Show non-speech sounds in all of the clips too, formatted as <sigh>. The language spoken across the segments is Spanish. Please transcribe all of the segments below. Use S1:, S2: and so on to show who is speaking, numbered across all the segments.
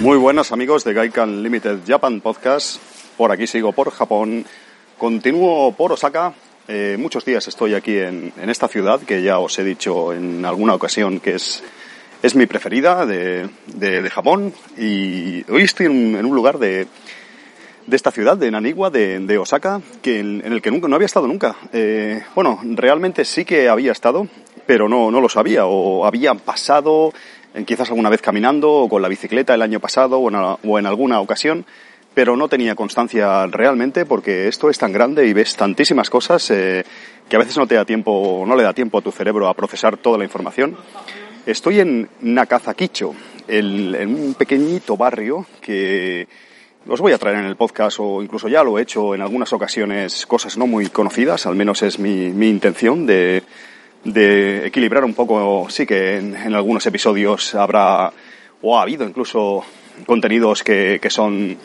S1: Muy buenas amigos de Gaikan Limited Japan Podcast. Por aquí sigo por Japón. Continúo por Osaka. Eh, muchos días estoy aquí en, en, esta ciudad que ya os he dicho en alguna ocasión que es, es mi preferida de, de, Japón. Y hoy estoy en un, lugar de, de esta ciudad, de Naniwa, de, de Osaka, que en, en, el que nunca, no había estado nunca. Eh, bueno, realmente sí que había estado, pero no, no lo sabía, o había pasado quizás alguna vez caminando o con la bicicleta el año pasado o en, alguna ocasión, pero no tenía constancia realmente porque esto es tan grande y ves tantísimas cosas eh, que a veces no te da tiempo, no le da tiempo a tu cerebro a procesar toda la información. Estoy en Nakazakicho, en un pequeñito barrio que os voy a traer en el podcast o incluso ya lo he hecho en algunas ocasiones cosas no muy conocidas, al menos es mi, mi intención de, de equilibrar un poco, sí que en, en, algunos episodios habrá o ha habido incluso contenidos que, que son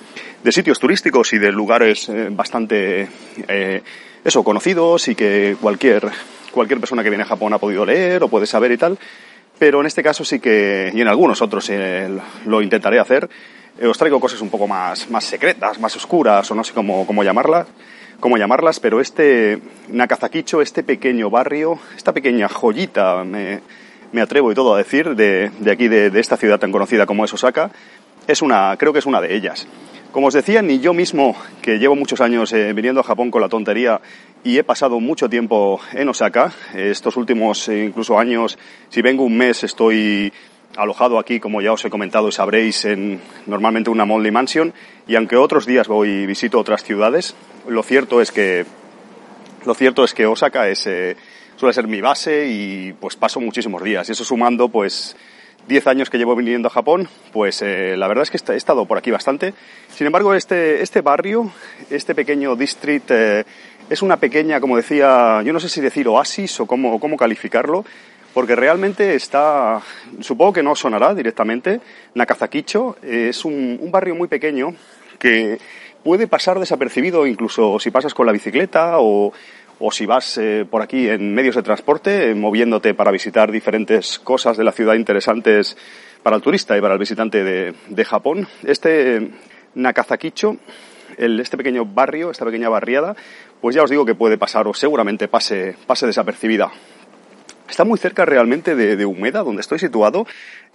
S1: de sitios turísticos y de lugares eh, bastante eh, eso conocidos y que cualquier cualquier persona que viene a Japón ha podido leer o puede saber y tal. Pero en este caso sí que y en algunos otros eh, lo intentaré hacer eh, os traigo cosas un poco más más secretas más oscuras o no sé cómo, cómo llamarlas cómo llamarlas, pero este Nakazakicho, este pequeño barrio, esta pequeña joyita, me, me atrevo y todo a decir, de, de aquí, de, de, esta ciudad tan conocida como es Osaka, es una, creo que es una de ellas. Como os decía, ni yo mismo, que llevo muchos años eh, viniendo a Japón con la tontería y he pasado mucho tiempo en Osaka, estos últimos eh, incluso años, si vengo un mes estoy alojado aquí, como ya os he comentado, sabréis, en normalmente una Monthly Mansion, y aunque otros días voy y visito otras ciudades, lo cierto es que lo cierto es que Osaka es, eh, suele ser mi base y pues paso muchísimos días. Y eso sumando pues 10 años que llevo viniendo a Japón, pues eh, la verdad es que he estado por aquí bastante. Sin embargo, este, este barrio, este pequeño district, eh, es una pequeña, como decía, yo no sé si decir oasis o cómo, cómo calificarlo, porque realmente está, supongo que no sonará directamente, Nakazakicho es un, barrio muy pequeño que puede pasar desapercibido incluso si pasas con la bicicleta o, o si vas eh, por aquí en medios de transporte, eh, moviéndote para visitar diferentes cosas de la ciudad interesantes para el turista y para el visitante de, Japón. Este Nakazakicho, este pequeño barrio, esta pequeña barriada, pues ya os digo que puede pasar o seguramente pase, pase desapercibida. Está muy cerca realmente de, de Umeda, donde estoy situado.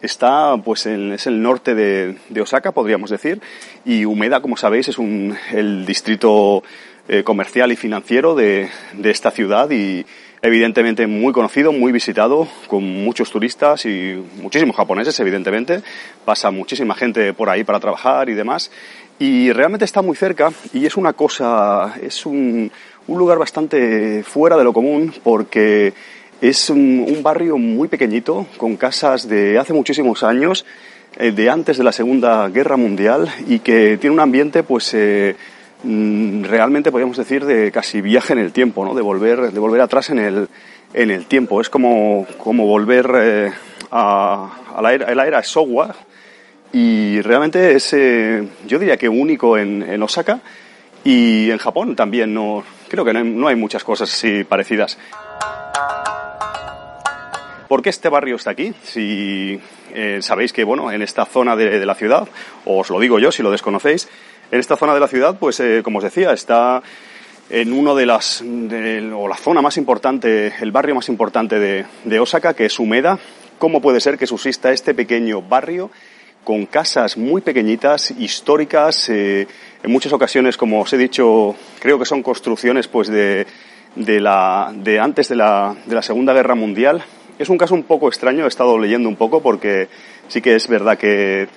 S1: Está, pues, en, es el norte de, de, Osaka, podríamos decir. Y Umeda, como sabéis, es un, el distrito eh, comercial y financiero de, de esta ciudad y, evidentemente muy conocido, muy visitado, con muchos turistas y muchísimos japoneses, evidentemente. Pasa muchísima gente por ahí para trabajar y demás. Y realmente está muy cerca y es una cosa, es un, un lugar bastante fuera de lo común porque es un, un, barrio muy pequeñito, con casas de hace muchísimos años, eh, de antes de la Segunda Guerra Mundial, y que tiene un ambiente, pues, eh, mm, realmente podríamos decir de casi viaje en el tiempo, ¿no? De volver, de volver atrás en el, en el tiempo. Es como, como volver eh, a, a, la era, a la era Showa, y realmente es, eh, yo diría que único en, en Osaka, y en Japón también no, creo que no hay, no hay muchas cosas así parecidas. ¿Por qué este barrio está aquí? Si eh, sabéis que, bueno, en esta zona de, la ciudad, o os lo digo yo si lo desconocéis, en esta zona de la ciudad, pues, eh, como os decía, está en uno de las, o la zona más importante, el barrio más importante de, de Osaka, que es Umeda. ¿Cómo puede ser que subsista este pequeño barrio con casas muy pequeñitas, históricas, eh, en muchas ocasiones, como os he dicho, creo que son construcciones pues de, de, la, de antes de la, de la Segunda Guerra Mundial, Es un caso un poco extraño, he estado leyendo un poco porque sí que es verdad que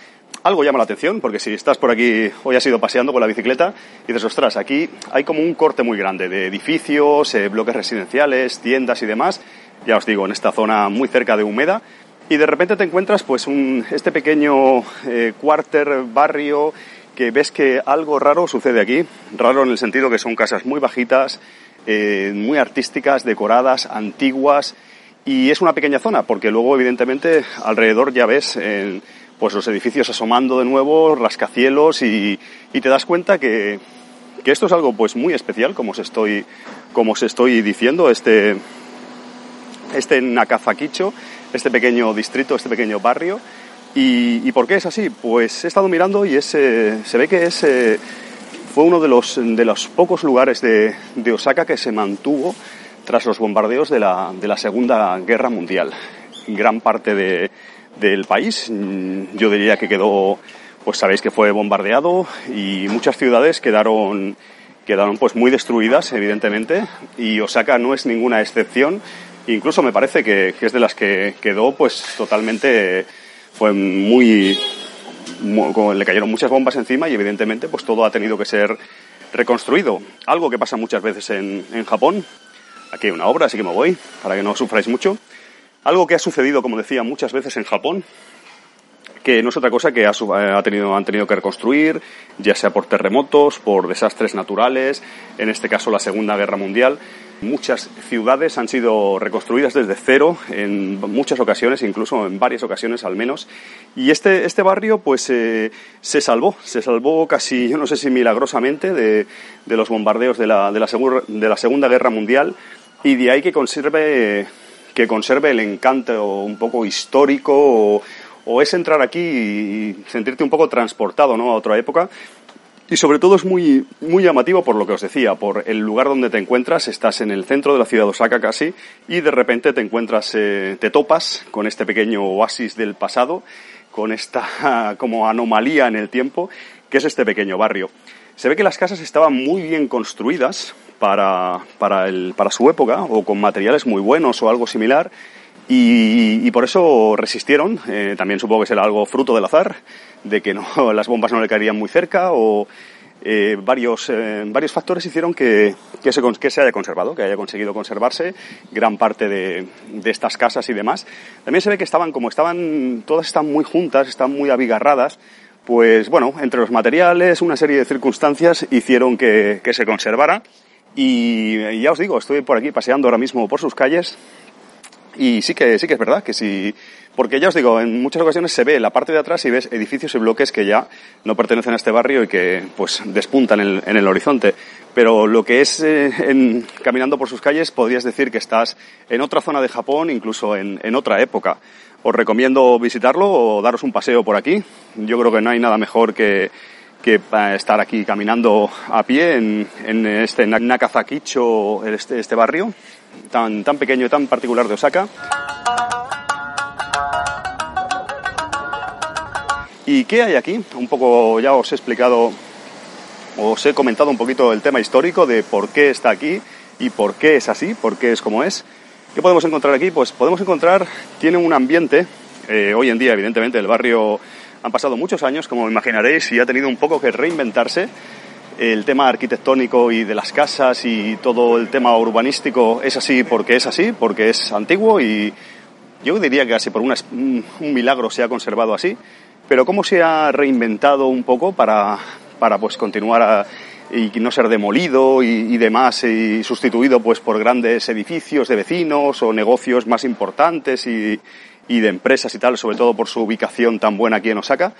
S1: algo llama la atención, porque si estás por aquí, hoy has ido paseando con la bicicleta y dices, ostras, aquí hay como un corte muy grande de edificios, eh, bloques residenciales, tiendas y demás, ya os digo, en esta zona muy cerca de Humeda, y de repente te encuentras pues un, este pequeño eh, cuarter, barrio, que ves que algo raro sucede aquí, raro en el sentido que son casas muy bajitas, eh, muy artísticas, decoradas, antiguas, y es una pequeña zona, porque luego evidentemente alrededor ya ves pues los edificios asomando de nuevo, rascacielos, y, y te das cuenta que, que, esto es algo pues muy especial, como os estoy, como os estoy diciendo, este, este Nakazakicho, este pequeño distrito, este pequeño barrio. ¿Y, por qué es así? Pues he estado mirando y es, eh, se ve que es, eh, fue uno de los, de los pocos lugares de, de Osaka que se mantuvo tras los bombardeos de la, de la Segunda Guerra Mundial. Gran parte de, del país, mm, yo diría que quedó, pues sabéis que fue bombardeado y muchas ciudades quedaron, quedaron pues muy destruidas, evidentemente, y Osaka no es ninguna excepción. Incluso me parece que, es de las que quedó pues totalmente, fue muy, le cayeron muchas bombas encima y evidentemente pues todo ha tenido que ser reconstruido. Algo que pasa muchas veces en, en Japón. Aquí una obra, así que me voy, para que no sufráis mucho. Algo que ha sucedido, como decía, muchas veces en Japón, que no es otra cosa que ha, tenido, han tenido que reconstruir, ya sea por terremotos, por desastres naturales, en este caso la Segunda Guerra Mundial. Muchas ciudades han sido reconstruidas desde cero en muchas ocasiones, incluso en varias ocasiones al menos. Y este, este barrio pues eh, se salvó, se salvó casi, yo no sé si milagrosamente, de, los bombardeos de, la de la Segunda Guerra Mundial y de ahí que conserve, que conserve el encanto un poco histórico o, es entrar aquí y sentirte un poco transportado ¿no? a otra época. Y sobre todo es muy, muy llamativo por lo que os decía, por el lugar donde te encuentras, estás en el centro de la ciudad de Osaka casi, y de repente te encuentras, eh, te topas con este pequeño oasis del pasado, con esta <laughs> como anomalía en el tiempo, que es este pequeño barrio. Se ve que las casas estaban muy bien construidas para, para, el, para su época, o con materiales muy buenos o algo similar, y, por eso resistieron. Eh, también supongo que será algo fruto del azar, de que no, <laughs> las bombas no le caerían muy cerca o eh, varios, eh, varios factores hicieron que, que, se, que se haya conservado, que haya conseguido conservarse gran parte de, de, estas casas y demás. También se ve que estaban, como estaban, todas están muy juntas, están muy abigarradas, pues bueno, entre los materiales, una serie de circunstancias hicieron que, que se conservara. Y ya os digo, estoy por aquí paseando ahora mismo por sus calles y sí que, sí que es verdad que sí, porque ya os digo, en muchas ocasiones se ve la parte de atrás y ves edificios y bloques que ya no pertenecen a este barrio y que pues despuntan en, en el horizonte. Pero lo que es eh, caminando por sus calles podrías decir que estás en otra zona de Japón, incluso en, en otra época. Os recomiendo visitarlo o daros un paseo por aquí. Yo creo que no hay nada mejor que, que estar aquí caminando a pie en, en este Nakazakicho, este, este barrio tan, tan pequeño y tan particular de Osaka. ¿Y qué hay aquí? Un poco ya os he explicado, os he comentado un poquito el tema histórico de por qué está aquí y por qué es así, por qué es como es. ¿Qué podemos encontrar aquí? Pues podemos encontrar, tiene un ambiente, eh, hoy en día evidentemente el barrio han pasado muchos años, como imaginaréis, y ha tenido un poco que reinventarse el tema arquitectónico y de las casas y todo el tema urbanístico. Es así porque es así, porque es antiguo y yo diría que casi por un milagro se ha conservado así, pero cómo se ha reinventado un poco para, para pues continuar y no ser demolido y, demás y sustituido pues por grandes edificios de vecinos o negocios más importantes y, y de empresas y tal, sobre todo por su ubicación tan buena aquí en Osaka.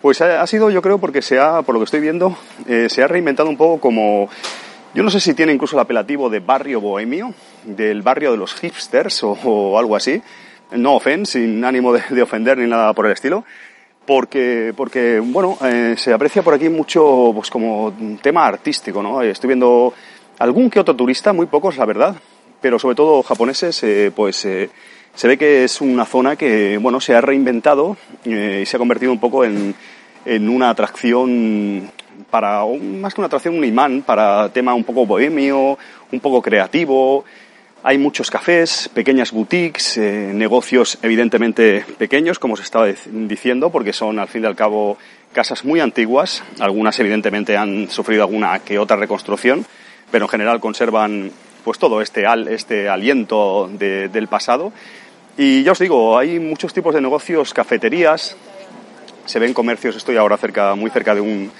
S1: Pues ha, sido, yo creo, porque se ha, por lo que estoy viendo, eh, se ha reinventado un poco como, yo no sé si tiene incluso el apelativo de barrio bohemio, del barrio de los hipsters o, algo así. No offense, sin ánimo de, ofender ni nada por el estilo. Porque, porque bueno, eh, se aprecia por aquí mucho, pues como tema artístico, ¿no? Estoy viendo algún que otro turista, muy pocos, la verdad, pero sobre todo japoneses, eh, pues se ve que es una zona que, bueno, se ha reinventado eh, y se ha convertido un poco en, en una atracción para, más que una atracción, un imán para tema un poco bohemio, un poco creativo. Hay muchos cafés, pequeñas boutiques, eh, negocios evidentemente pequeños, como os estaba diciendo, porque son al fin y al cabo casas muy antiguas. Algunas evidentemente han sufrido alguna que otra reconstrucción, pero en general conservan pues todo este, este aliento del pasado. Y ya os digo, hay muchos tipos de negocios, cafeterías, se ven comercios, estoy ahora cerca, muy cerca de un,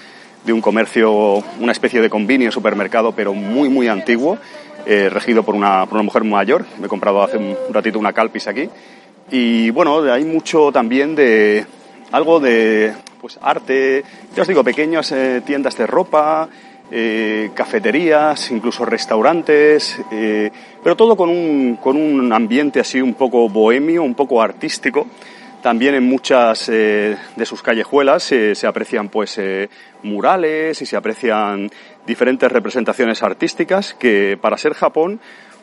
S1: de un comercio, una especie de convenio, supermercado, pero muy, muy antiguo, eh, regido por una, por una mujer mayor. Me he comprado hace un ratito una calpis aquí. Y bueno, hay mucho también de algo de pues arte, ya os digo, pequeñas eh, tiendas de ropa, eh, cafeterías, incluso restaurantes, pero todo con un, con un ambiente así un poco bohemio, un poco artístico. También en muchas de sus callejuelas se aprecian pues murales y se aprecian diferentes representaciones artísticas que para ser Japón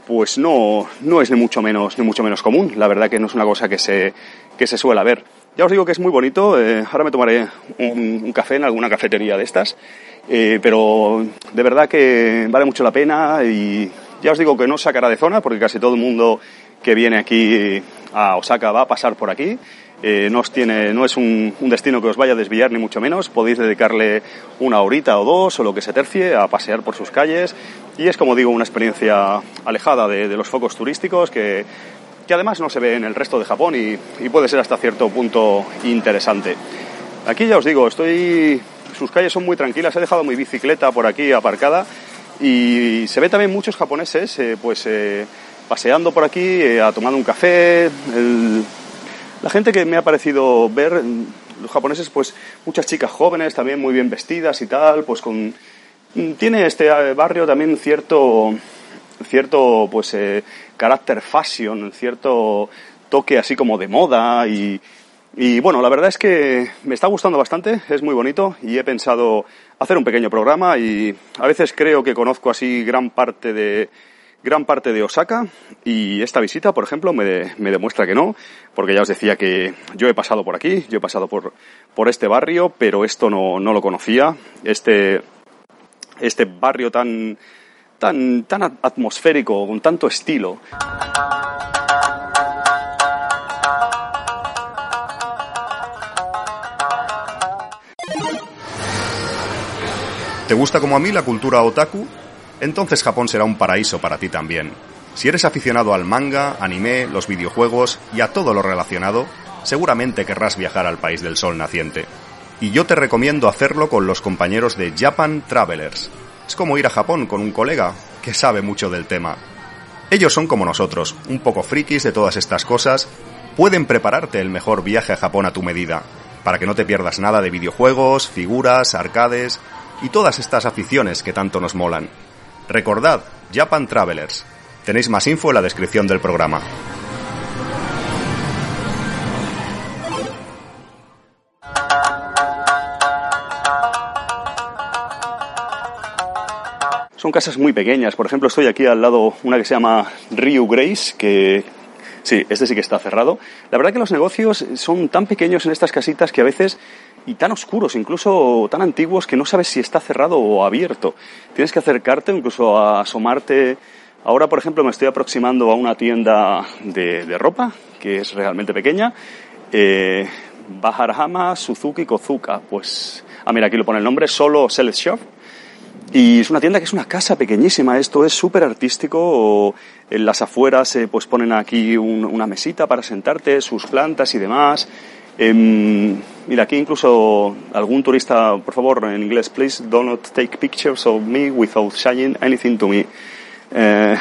S1: pues no, no es ni mucho menos ni mucho menos común. La verdad que no es una cosa que se, que se suele ver. Ya os digo que es muy bonito. Eh, ahora me tomaré un, café en alguna cafetería de estas. Eh, pero de verdad que vale mucho la pena y ya os digo que no sacará de zona porque casi todo el mundo que viene aquí a Osaka va a pasar por aquí. Eh, no, tiene, no es un, destino que os vaya a desviar ni mucho menos, podéis dedicarle una horita o dos o lo que se tercie a pasear por sus calles y es como digo una experiencia alejada de, los focos turísticos que, que, además no se ve en el resto de Japón y, y, puede ser hasta cierto punto interesante. Aquí ya os digo, estoy, sus calles son muy tranquilas, he dejado mi bicicleta por aquí aparcada y se ve también muchos japoneses eh, pues eh, paseando por aquí, a tomar un café, la gente que me ha parecido ver, los japoneses, pues muchas chicas jóvenes, también muy bien vestidas y tal, pues con... Tiene este barrio también cierto, cierto pues, eh, carácter fashion, cierto toque así como de moda y, y bueno, la verdad es que me está gustando bastante, es muy bonito y he pensado hacer un pequeño programa y a veces creo que conozco así gran parte de, gran parte de Osaka y esta visita, por ejemplo, me, demuestra que no, porque ya os decía que yo he pasado por aquí, yo he pasado por, por este barrio, pero esto no, no lo conocía, este, este barrio tan, tan, tan atmosférico, con tanto estilo.
S2: ¿Te gusta como a mí la cultura otaku? entonces Japón será un paraíso para ti también. Si eres aficionado al manga, anime, los videojuegos y a todo lo relacionado, seguramente querrás viajar al país del sol naciente. Y yo te recomiendo hacerlo con los compañeros de Japan Travelers. Es como ir a Japón con un colega que sabe mucho del tema. Ellos son como nosotros, un poco frikis de todas estas cosas, pueden prepararte el mejor viaje a Japón a tu medida, para que no te pierdas nada de videojuegos, figuras, arcades y todas estas aficiones que tanto nos molan. Recordad, Japan Travelers. Tenéis más info en la descripción del programa.
S1: Son casas muy pequeñas. Por ejemplo, estoy aquí al lado una que se llama Ryu Grace, que sí, este sí que está cerrado. La verdad que los negocios son tan pequeños en estas casitas que a veces y tan oscuros, incluso tan antiguos que no sabes si está cerrado o abierto. Tienes que acercarte, incluso a asomarte. Ahora, por ejemplo, me estoy aproximando a una tienda de, ropa, que es realmente pequeña. Eh, Baharahama Suzuki Kozuka. Pues, ah, mira, aquí lo pone el nombre, solo Select Shop. Y es una tienda que es una casa pequeñísima. Esto es súper artístico. En las afueras se pues ponen aquí una mesita para sentarte, sus plantas y demás. Eh, mira, aquí incluso algún turista, por favor, en inglés, please do not take pictures of me without saying anything to me. Eh,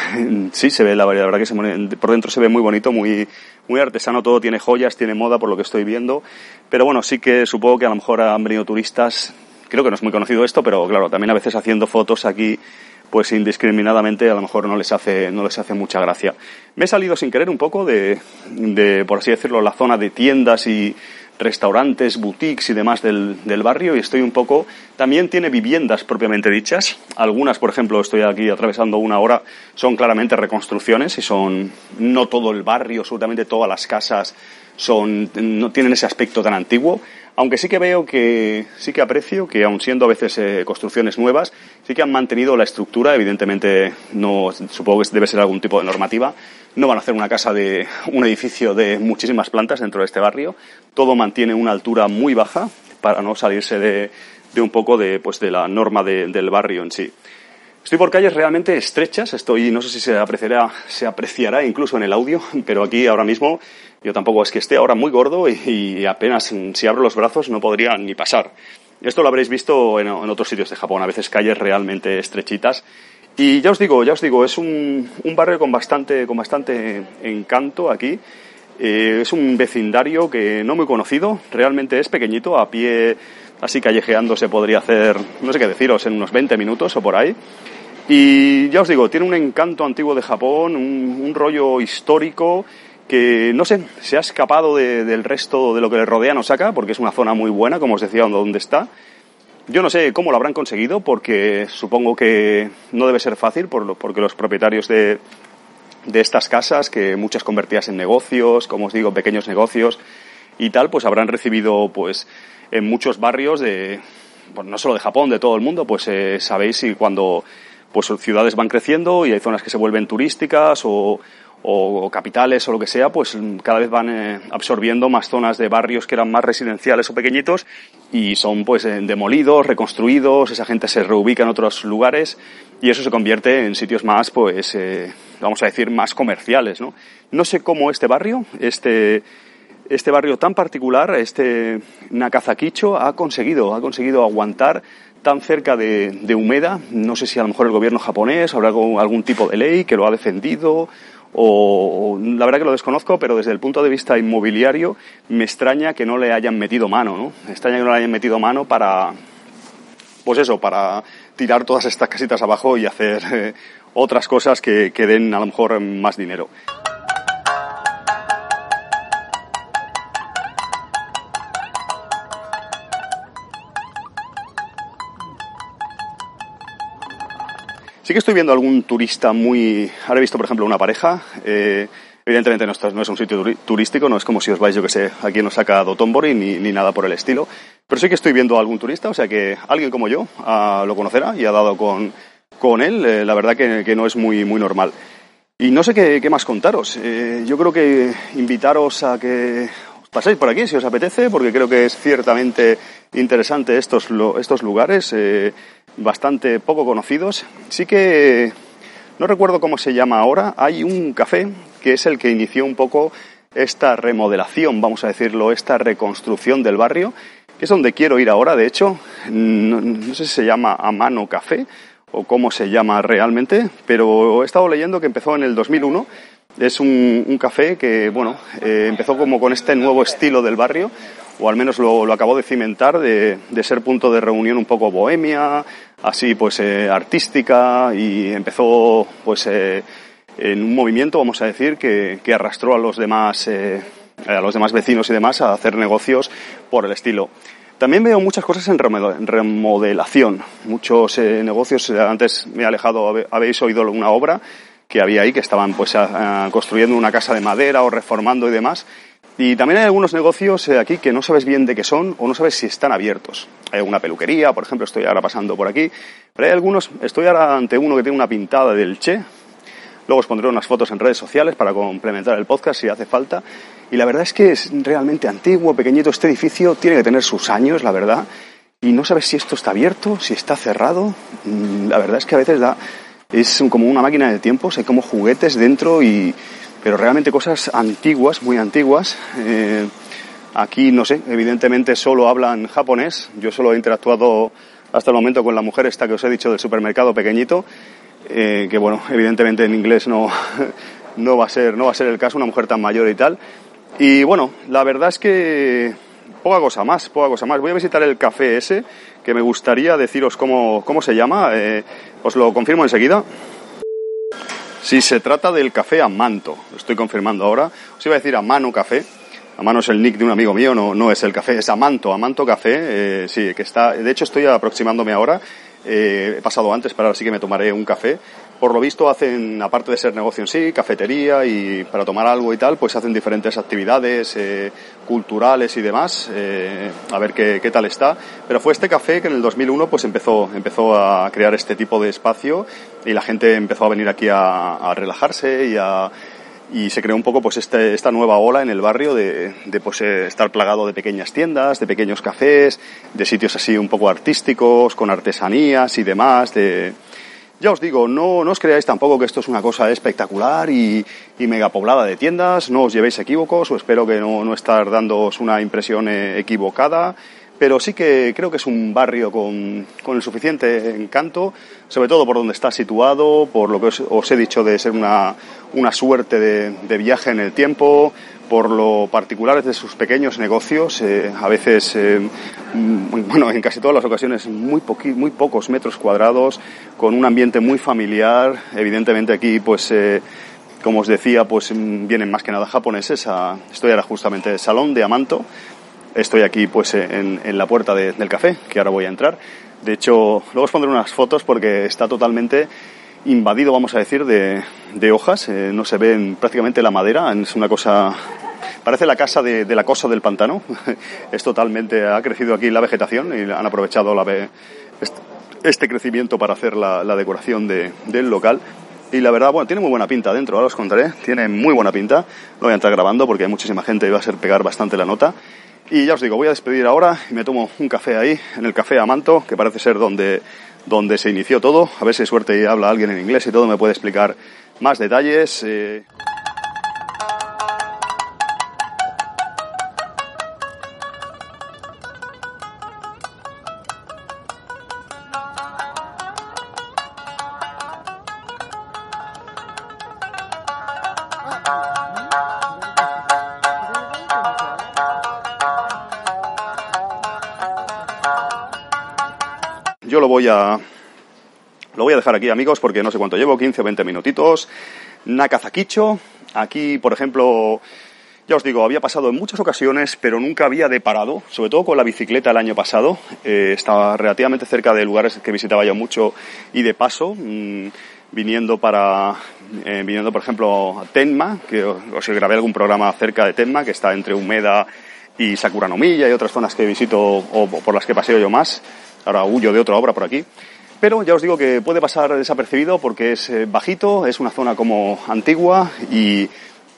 S1: sí, se ve la variedad, la verdad que se, por dentro se ve muy bonito, muy, muy artesano, todo tiene joyas, tiene moda por lo que estoy viendo. Pero bueno, sí que supongo que a lo mejor han venido turistas, creo que no es muy conocido esto, pero claro, también a veces haciendo fotos aquí pues indiscriminadamente a lo mejor no les hace, no les hace mucha gracia. Me he salido sin querer un poco de, de por así decirlo, la zona de tiendas y restaurantes, boutiques y demás del, del, barrio y estoy un poco... También tiene viviendas propiamente dichas. Algunas, por ejemplo, estoy aquí atravesando una hora, son claramente reconstrucciones y son no todo el barrio, absolutamente todas las casas son, no tienen ese aspecto tan antiguo. Aunque sí que veo que, sí que aprecio que, aun siendo a veces eh, construcciones nuevas, sí que han mantenido la estructura. Evidentemente, no, supongo que debe ser algún tipo de normativa. No van a hacer una casa de, un edificio de muchísimas plantas dentro de este barrio. Todo mantiene una altura muy baja para no salirse de, de un poco de, pues, de la norma del barrio en sí. Estoy por calles realmente estrechas, estoy, no sé si se apreciará, se apreciará incluso en el audio, pero aquí ahora mismo yo tampoco es que esté ahora muy gordo y, apenas si abro los brazos no podría ni pasar. Esto lo habréis visto en, otros sitios de Japón, a veces calles realmente estrechitas. Y ya os digo, ya os digo, es un, barrio con bastante, con bastante encanto aquí. Eh, es un vecindario que no muy conocido, realmente es pequeñito, a pie así callejeando se podría hacer, no sé qué deciros, en unos 20 minutos o por ahí. Y ya os digo, tiene un encanto antiguo de Japón, un rollo histórico que no sé, se ha escapado del resto de lo que le rodea Osaka, porque es una zona muy buena, como os decía, donde está. Yo no sé cómo lo habrán conseguido, porque supongo que no debe ser fácil, porque los propietarios de, de estas casas, que muchas convertidas en negocios, como os digo, pequeños negocios y tal, pues habrán recibido, pues, en muchos barrios de, pues no solo de Japón, de todo el mundo, pues eh, sabéis si cuando pues ciudades van creciendo y hay zonas que se vuelven turísticas o, capitales o lo que sea, pues cada vez van eh, absorbiendo más zonas de barrios que eran más residenciales o pequeñitos y son pues eh, demolidos, reconstruidos, esa gente se reubica en otros lugares y eso se convierte en sitios más, pues, eh, vamos a decir, más comerciales, ¿no? No sé cómo este barrio, este, este barrio tan particular, este Nakazakicho, ha conseguido, ha conseguido aguantar tan cerca de, de Humeda. No sé si a lo mejor el gobierno japonés habrá algún, algún tipo de ley que lo ha defendido o, la verdad que lo desconozco, pero desde el punto de vista inmobiliario me extraña que no le hayan metido mano, ¿no? Me extraña que no le hayan metido mano para, pues eso, para tirar todas estas casitas abajo y hacer eh, otras cosas que, que den a lo mejor más dinero. Que estoy viendo algún turista muy... Ahora he visto, por ejemplo, una pareja. Eh, evidentemente no, no, es un sitio turístico, no es como si os vais, yo que sé, aquí nos saca Dotonbori ni, ni nada por el estilo. Pero sí que estoy viendo algún turista, o sea que alguien como yo ah, lo conocerá y ha dado con, con él. Eh, la verdad que, no es muy, muy normal. Y no sé qué, qué más contaros. Eh, yo creo que invitaros a que os paséis por aquí si os apetece, porque creo que es ciertamente interesante estos, estos lugares. Eh, bastante poco conocidos. Sí que no recuerdo cómo se llama ahora. Hay un café que es el que inició un poco esta remodelación, vamos a decirlo, esta reconstrucción del barrio, que es donde quiero ir ahora. De hecho, no, sé si se llama Amano Café o cómo se llama realmente, pero he estado leyendo que empezó en el 2001. Es un, café que, bueno, eh, empezó como con este nuevo estilo del barrio, o al menos lo, lo acabó de cimentar, de, de, ser punto de reunión un poco bohemia, así pues eh, artística y empezó pues eh, en un movimiento, vamos a decir, que, que arrastró a los demás eh, a los demás vecinos y demás a hacer negocios por el estilo. También veo muchas cosas en remodelación, muchos negocios. Antes me he alejado, habéis oído una obra que había ahí que estaban pues construyendo una casa de madera o reformando y demás y también hay algunos negocios eh, aquí que no sabes bien de qué son o no sabes si están abiertos. Hay alguna peluquería, por ejemplo, estoy ahora pasando por aquí, pero hay algunos, estoy ahora ante uno que tiene una pintada del Che. Luego os pondré unas fotos en redes sociales para complementar el podcast si hace falta. Y la verdad es que es realmente antiguo, pequeñito. Este edificio tiene que tener sus años, la verdad. Y no sabes si esto está abierto, si está cerrado. Mm, la verdad es que a veces da, es como una máquina de tiempos, hay como juguetes dentro y pero realmente cosas antiguas, muy antiguas. Eh, aquí, no sé, evidentemente solo hablan japonés. Yo solo he interactuado hasta el momento con la mujer esta que os he dicho del supermercado pequeñito, eh, que bueno, evidentemente en inglés no, <laughs> no, va a ser, no va a ser el caso, una mujer tan mayor y tal. Y bueno, la verdad es que poca cosa más, poca cosa más. Voy a visitar el café ese, que me gustaría deciros cómo, cómo se llama. Eh, os lo confirmo enseguida. Si se trata del café Amanto, lo estoy confirmando ahora. Os iba a decir Amano Café. Amano es el nick de un amigo mío, no, no es el café, es Amanto, Amanto Café. Eh, sí, que está. De hecho, estoy aproximándome ahora. Eh, he pasado antes, pero ahora sí que me tomaré un café. Por lo visto hacen, aparte de ser negocio en sí, cafetería y para tomar algo y tal, pues hacen diferentes actividades eh, culturales y demás, eh, a ver qué, qué, tal está. Pero fue este café que en el 2001 pues empezó, empezó a crear este tipo de espacio y la gente empezó a venir aquí a, relajarse y a y se creó un poco pues este, esta nueva ola en el barrio de, de pues, eh, estar plagado de pequeñas tiendas, de pequeños cafés, de sitios así un poco artísticos, con artesanías y demás, de, ya os digo, no, no os creáis tampoco que esto es una cosa espectacular y, y mega poblada de tiendas, no os llevéis equívocos o espero que no, no estar dándoos una impresión eh, equivocada. Pero sí que creo que es un barrio con, con, el suficiente encanto, sobre todo por donde está situado, por lo que os, he dicho de ser una, una suerte de, viaje en el tiempo, por lo particulares de sus pequeños negocios, eh, a veces, eh, bueno, en casi todas las ocasiones, muy, muy pocos metros cuadrados, con un ambiente muy familiar. Evidentemente aquí, pues, eh, como os decía, pues vienen más que nada japoneses. A, estoy ahora justamente en Salón de Amanto. Estoy aquí, pues, en, la puerta de, del café, que ahora voy a entrar. De hecho, luego os pondré unas fotos porque está totalmente invadido, vamos a decir, de, de hojas. Eh, no se ve prácticamente la madera. Es una cosa. Parece la casa de, de la cosa del pantano. <laughs> es totalmente. Ha crecido aquí la vegetación y han aprovechado la, este, este crecimiento para hacer la, la decoración de, del local. Y la verdad, bueno, tiene muy buena pinta dentro, ahora os contaré. Tiene muy buena pinta. No voy a entrar grabando porque hay muchísima gente y va a ser pegar bastante la nota. Y ya os digo, voy a despedir ahora y me tomo un café ahí, en el café Amanto, que parece ser donde donde se inició todo. A ver si suerte habla alguien en inglés y todo me puede explicar más detalles. Eh... lo voy a lo voy a dejar aquí, amigos, porque no sé cuánto llevo, 15 o 20 minutitos. Nakazakicho, aquí, por ejemplo, ya os digo, había pasado en muchas ocasiones, pero nunca había deparado, sobre todo con la bicicleta el año pasado. Eh, estaba relativamente cerca de lugares que visitaba yo mucho y de paso, mmm, viniendo para, eh, viniendo por ejemplo a Tenma, que os, grabé algún programa cerca de Tenma, que está entre Humeda y Sakuranomiya y otras zonas que visito o por las que paseo yo más. Ahora huyo de otra obra por aquí. Pero ya os digo que puede pasar desapercibido porque es eh, bajito, es una zona como antigua y,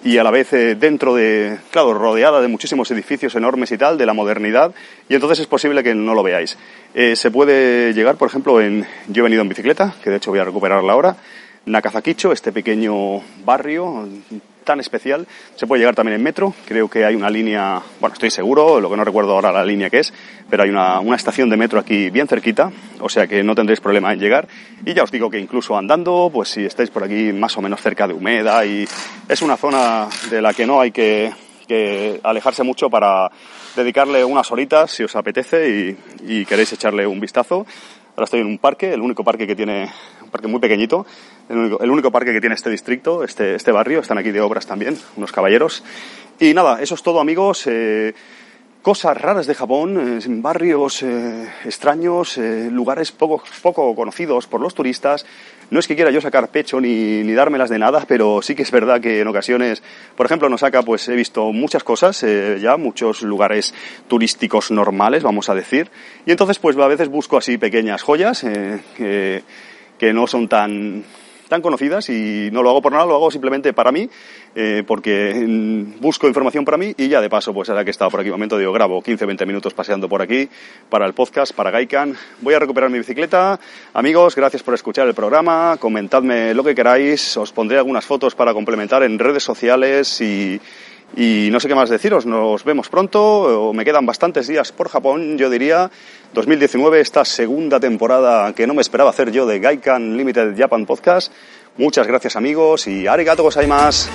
S1: y a la vez eh, dentro de, claro, rodeada de muchísimos edificios enormes y tal, de la modernidad, y entonces es posible que no lo veáis. Eh, se puede llegar, por ejemplo, en, yo he venido en bicicleta, que de hecho voy a recuperarla ahora, Nakazakicho, este pequeño barrio tan especial. Se puede llegar también en metro. Creo que hay una línea, bueno, estoy seguro, lo que no recuerdo ahora la línea que es, pero hay una, una estación de metro aquí bien cerquita, o sea que no tendréis problema en llegar. Y ya os digo que incluso andando, pues si estáis por aquí más o menos cerca de Humeda y es una zona de la que no hay que, que alejarse mucho para dedicarle unas horitas si os apetece y, y queréis echarle un vistazo. Ahora estoy en un parque, el único parque que tiene, un parque muy pequeñito, el único, parque que tiene este distrito, este, este barrio. Están aquí de obras también, unos caballeros. Y nada, eso es todo, amigos. Eh, cosas raras de Japón, eh, barrios eh, extraños, lugares poco, poco conocidos por los turistas. No es que quiera yo sacar pecho ni, ni dármelas de nada, pero sí que es verdad que en ocasiones, por ejemplo, en Osaka, pues he visto muchas cosas, ya muchos lugares turísticos normales, vamos a decir. Y entonces, pues a veces busco así pequeñas joyas que no son tan tan conocidas y no lo hago por nada, lo hago simplemente para mí, eh, porque busco información para mí y ya de paso, pues ahora que he estado por aquí un momento, digo, grabo 15-20 minutos paseando por aquí para el podcast, para Gaikan. Voy a recuperar mi bicicleta. Amigos, gracias por escuchar el programa, comentadme lo que queráis, os pondré algunas fotos para complementar en redes sociales y y no sé qué más deciros, nos vemos pronto, me quedan bastantes días por Japón, yo diría, 2019, esta segunda temporada que no me esperaba hacer yo de Gaikan Limited Japan Podcast. Muchas gracias amigos y arigato gozaimasu.